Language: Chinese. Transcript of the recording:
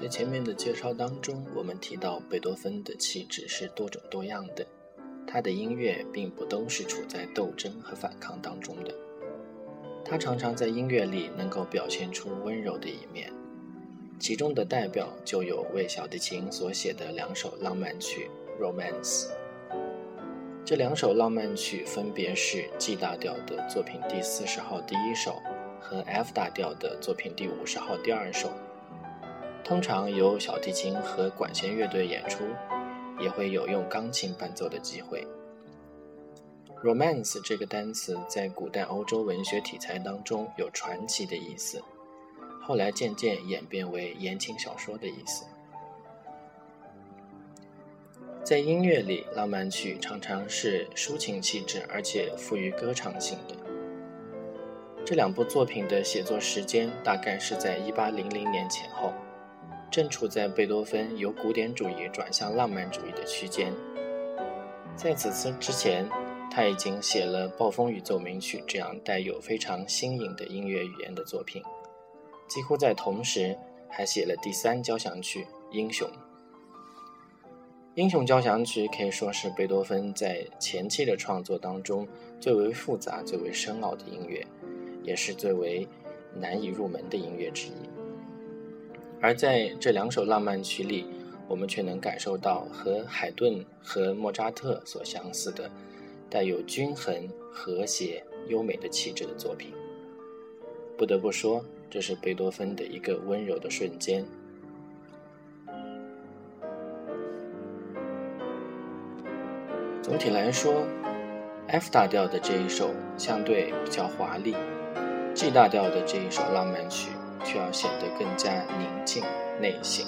在前面的介绍当中，我们提到贝多芬的气质是多种多样的，他的音乐并不都是处在斗争和反抗当中的，他常常在音乐里能够表现出温柔的一面，其中的代表就有为小提琴所写的两首浪漫曲《Romance》。这两首浪漫曲分别是 G 大调的作品第四十号第一首和 F 大调的作品第五十号第二首。通常由小提琴和管弦乐队演出，也会有用钢琴伴奏的机会。Romance 这个单词在古代欧洲文学题材当中有传奇的意思，后来渐渐演变为言情小说的意思。在音乐里，浪漫曲常常是抒情气质，而且富于歌唱性的。这两部作品的写作时间大概是在1800年前后。正处在贝多芬由古典主义转向浪漫主义的区间。在此次之前，他已经写了《暴风雨奏鸣曲》这样带有非常新颖的音乐语言的作品。几乎在同时，还写了第三交响曲《英雄》。《英雄交响曲》可以说是贝多芬在前期的创作当中最为复杂、最为深奥的音乐，也是最为难以入门的音乐之一。而在这两首浪漫曲里，我们却能感受到和海顿和莫扎特所相似的，带有均衡、和谐、优美的气质的作品。不得不说，这是贝多芬的一个温柔的瞬间。总体来说，F 大调的这一首相对比较华丽，G 大调的这一首浪漫曲。却要显得更加宁静、内省。